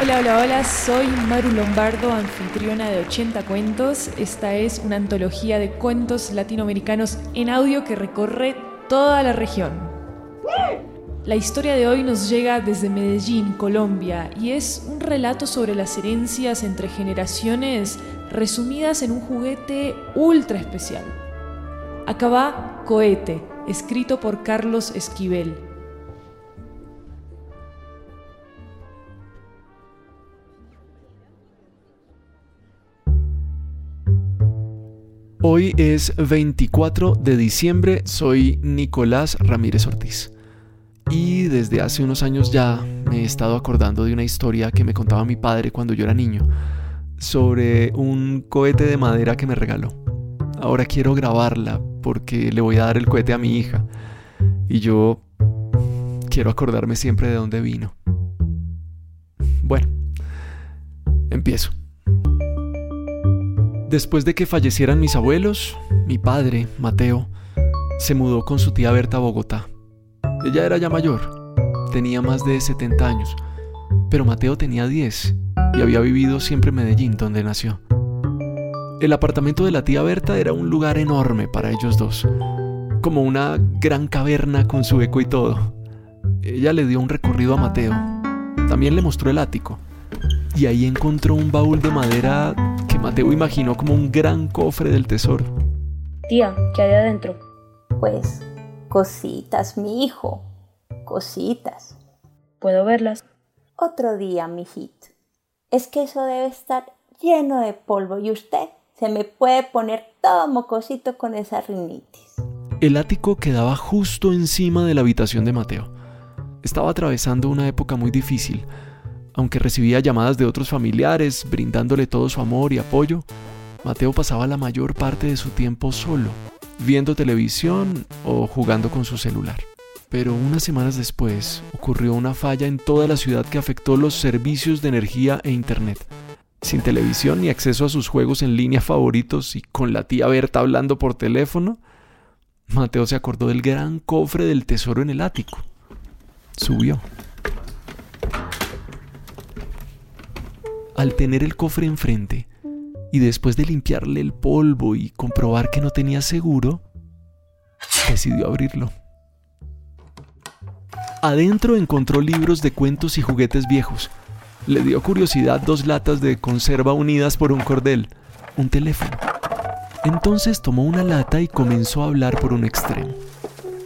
Hola, hola, hola, soy Maru Lombardo, anfitriona de 80 Cuentos. Esta es una antología de cuentos latinoamericanos en audio que recorre toda la región. La historia de hoy nos llega desde Medellín, Colombia, y es un relato sobre las herencias entre generaciones resumidas en un juguete ultra especial. Acá Cohete, escrito por Carlos Esquivel. Hoy es 24 de diciembre, soy Nicolás Ramírez Ortiz. Y desde hace unos años ya me he estado acordando de una historia que me contaba mi padre cuando yo era niño, sobre un cohete de madera que me regaló. Ahora quiero grabarla porque le voy a dar el cohete a mi hija. Y yo quiero acordarme siempre de dónde vino. Bueno, empiezo. Después de que fallecieran mis abuelos, mi padre, Mateo, se mudó con su tía Berta a Bogotá. Ella era ya mayor, tenía más de 70 años, pero Mateo tenía 10 y había vivido siempre en Medellín, donde nació. El apartamento de la tía Berta era un lugar enorme para ellos dos, como una gran caverna con su eco y todo. Ella le dio un recorrido a Mateo, también le mostró el ático, y ahí encontró un baúl de madera Mateo imaginó como un gran cofre del tesoro. Tía, ¿qué hay adentro? Pues cositas, mi hijo. Cositas. ¿Puedo verlas? Otro día, mijito. Es que eso debe estar lleno de polvo y usted se me puede poner todo mocosito con esa rinitis. El ático quedaba justo encima de la habitación de Mateo. Estaba atravesando una época muy difícil aunque recibía llamadas de otros familiares brindándole todo su amor y apoyo, Mateo pasaba la mayor parte de su tiempo solo, viendo televisión o jugando con su celular. Pero unas semanas después ocurrió una falla en toda la ciudad que afectó los servicios de energía e internet. Sin televisión ni acceso a sus juegos en línea favoritos y con la tía Berta hablando por teléfono, Mateo se acordó del gran cofre del tesoro en el ático. Subió. Al tener el cofre enfrente y después de limpiarle el polvo y comprobar que no tenía seguro, decidió abrirlo. Adentro encontró libros de cuentos y juguetes viejos. Le dio curiosidad dos latas de conserva unidas por un cordel, un teléfono. Entonces tomó una lata y comenzó a hablar por un extremo.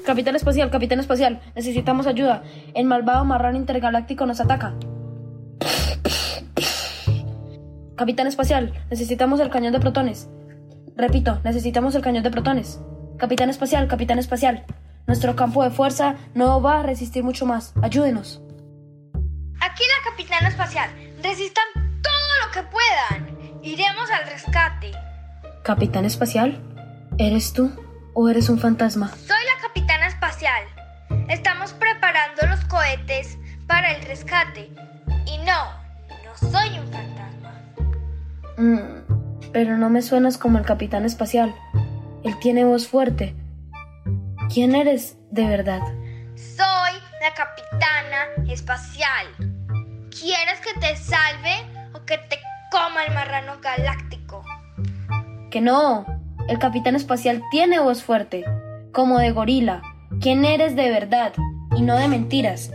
Capitán espacial, capitán espacial, necesitamos ayuda. El malvado marrón intergaláctico nos ataca. Capitán espacial, necesitamos el cañón de protones. Repito, necesitamos el cañón de protones. Capitán espacial, capitán espacial. Nuestro campo de fuerza no va a resistir mucho más. Ayúdenos. Aquí la capitana espacial. Resistan todo lo que puedan. Iremos al rescate. Capitán espacial, ¿eres tú o eres un fantasma? Soy la capitana espacial. Estamos preparando los cohetes para el rescate. Y no, no soy un fantasma. Mm, pero no me suenas como el capitán espacial. Él tiene voz fuerte. ¿Quién eres de verdad? Soy la capitana espacial. ¿Quieres que te salve o que te coma el marrano galáctico? Que no. El capitán espacial tiene voz fuerte, como de gorila. ¿Quién eres de verdad y no de mentiras?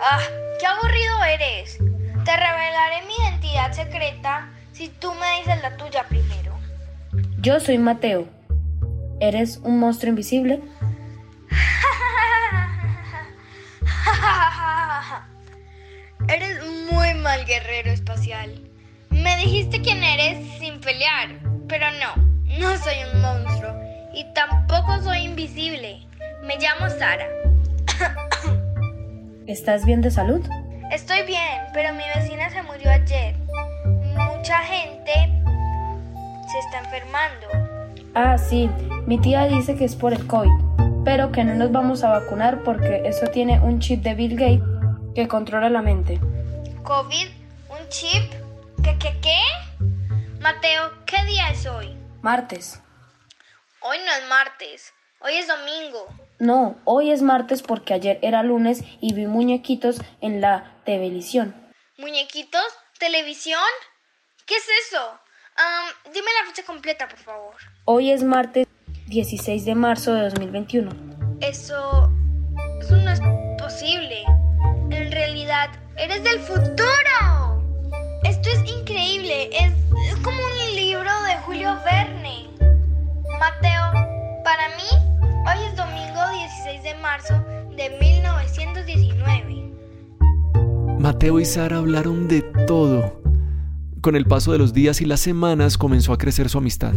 Ah, qué aburrido eres. Te revelaré mi identidad secreta si tú me dices la tuya primero. Yo soy Mateo, ¿Eres un monstruo invisible? Eres muy mal guerrero espacial. Me dijiste quién eres sin pelear, pero no, no soy un monstruo y tampoco soy invisible. Me llamo Sara. ¿Estás bien de salud? Estoy bien, pero mi vecina se murió ayer. Mucha gente se está enfermando. Ah, sí, mi tía dice que es por el COVID, pero que no nos vamos a vacunar porque eso tiene un chip de Bill Gates que controla la mente. ¿COVID? ¿Un chip? ¿Qué, qué, qué? Mateo, ¿qué día es hoy? Martes. Hoy no es martes, hoy es domingo. No, hoy es martes porque ayer era lunes y vi muñequitos en la televisión. ¿Muñequitos? ¿Televisión? ¿Qué es eso? Dime la fecha completa, por favor. Hoy es martes 16 de marzo de 2021. Eso... Eso no es posible. En realidad, eres del futuro. Esto es increíble. Es, es como un libro de Julio Verne. Mateo, para mí, hoy es domingo 16 de marzo de 1919. Mateo y Sara hablaron de todo. Con el paso de los días y las semanas comenzó a crecer su amistad.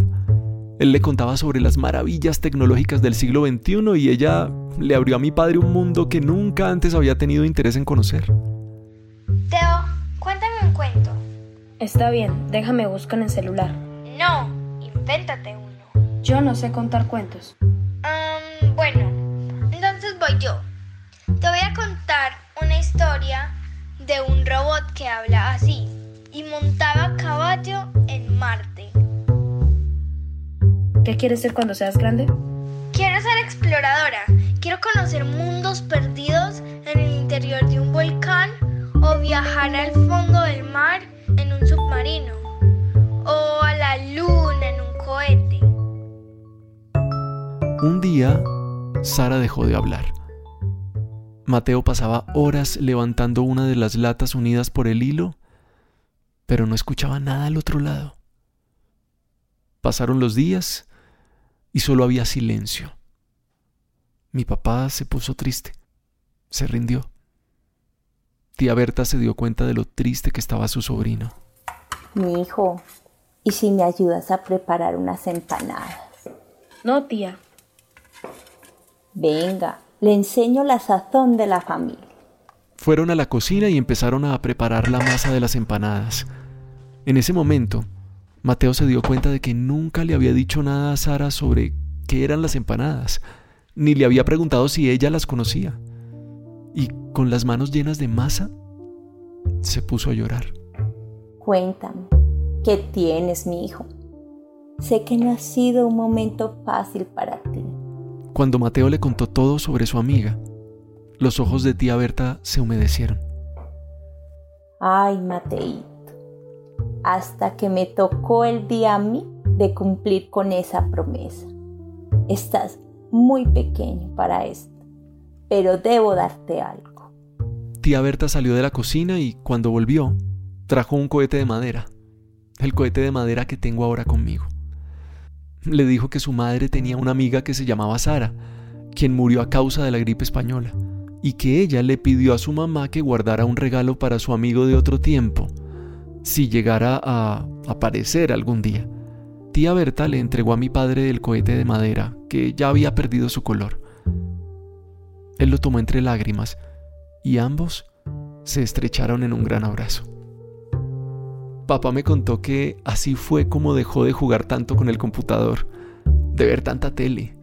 Él le contaba sobre las maravillas tecnológicas del siglo XXI y ella le abrió a mi padre un mundo que nunca antes había tenido interés en conocer. Teo, cuéntame un cuento. Está bien, déjame buscar en el celular. No, invéntate uno. Yo no sé contar cuentos. Bueno, entonces voy yo. Te voy a contar una historia de un robot que habla así y montaba a caballo en Marte. ¿Qué quieres ser cuando seas grande? Quiero ser exploradora. Quiero conocer mundos perdidos en el interior de un volcán o viajar al fondo del mar en un submarino o a la luna en un cohete. Un día, Sara dejó de hablar. Mateo pasaba horas levantando una de las latas unidas por el hilo, pero no escuchaba nada al otro lado. Pasaron los días y solo había silencio. Mi papá se puso triste, se rindió. Tía Berta se dio cuenta de lo triste que estaba su sobrino. Mi hijo, ¿y si me ayudas a preparar unas empanadas? No, tía. Venga, le enseño la sazón de la familia. Fueron a la cocina y empezaron a preparar la masa de las empanadas. En ese momento, Mateo se dio cuenta de que nunca le había dicho nada a Sara sobre qué eran las empanadas, ni le había preguntado si ella las conocía. Y con las manos llenas de masa, se puso a llorar. Cuéntame, ¿qué tienes, mi hijo? Sé que no ha sido un momento fácil para ti. Cuando Mateo le contó todo sobre su amiga, los ojos de tía Berta se humedecieron. Ay, Mateito, hasta que me tocó el día a mí de cumplir con esa promesa. Estás muy pequeño para esto, pero debo darte algo. Tía Berta salió de la cocina y cuando volvió, trajo un cohete de madera, el cohete de madera que tengo ahora conmigo. Le dijo que su madre tenía una amiga que se llamaba Sara, quien murió a causa de la gripe española, y que ella le pidió a su mamá que guardara un regalo para su amigo de otro tiempo, si llegara a aparecer algún día. Tía Berta le entregó a mi padre el cohete de madera, que ya había perdido su color. Él lo tomó entre lágrimas, y ambos se estrecharon en un gran abrazo. Papá me contó que así fue como dejó de jugar tanto con el computador, de ver tanta tele.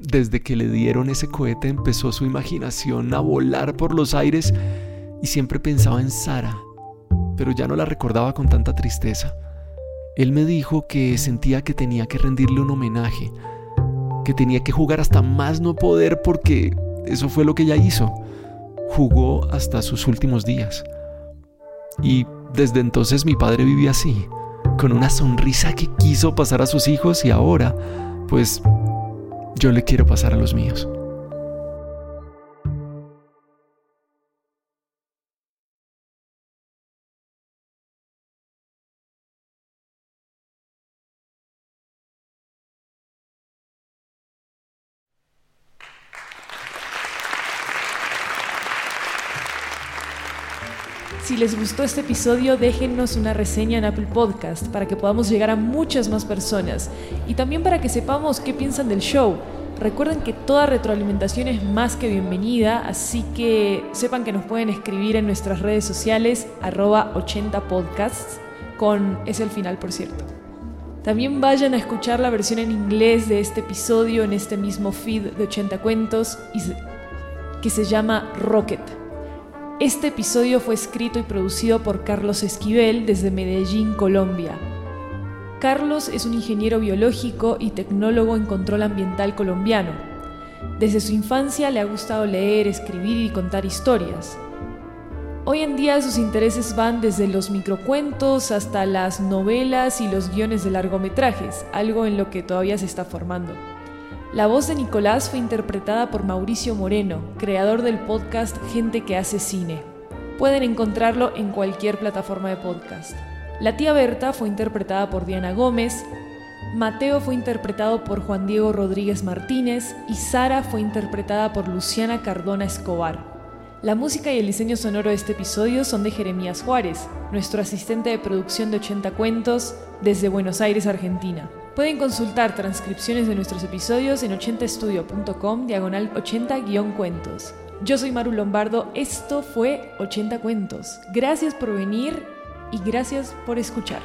Desde que le dieron ese cohete empezó su imaginación a volar por los aires y siempre pensaba en Sara, pero ya no la recordaba con tanta tristeza. Él me dijo que sentía que tenía que rendirle un homenaje, que tenía que jugar hasta más no poder porque eso fue lo que ella hizo. Jugó hasta sus últimos días. Y desde entonces mi padre vivía así, con una sonrisa que quiso pasar a sus hijos y ahora, pues, yo le quiero pasar a los míos. Si les gustó este episodio, déjennos una reseña en Apple Podcast para que podamos llegar a muchas más personas y también para que sepamos qué piensan del show. Recuerden que toda retroalimentación es más que bienvenida, así que sepan que nos pueden escribir en nuestras redes sociales arroba 80podcasts, con es el final por cierto. También vayan a escuchar la versión en inglés de este episodio en este mismo feed de 80 cuentos que se llama Rocket. Este episodio fue escrito y producido por Carlos Esquivel desde Medellín, Colombia. Carlos es un ingeniero biológico y tecnólogo en control ambiental colombiano. Desde su infancia le ha gustado leer, escribir y contar historias. Hoy en día sus intereses van desde los microcuentos hasta las novelas y los guiones de largometrajes, algo en lo que todavía se está formando. La voz de Nicolás fue interpretada por Mauricio Moreno, creador del podcast Gente que hace cine. Pueden encontrarlo en cualquier plataforma de podcast. La tía Berta fue interpretada por Diana Gómez, Mateo fue interpretado por Juan Diego Rodríguez Martínez y Sara fue interpretada por Luciana Cardona Escobar. La música y el diseño sonoro de este episodio son de Jeremías Juárez, nuestro asistente de producción de 80 cuentos desde Buenos Aires, Argentina. Pueden consultar transcripciones de nuestros episodios en 80estudio.com diagonal 80-cuentos. Yo soy Maru Lombardo, esto fue 80 cuentos. Gracias por venir y gracias por escuchar.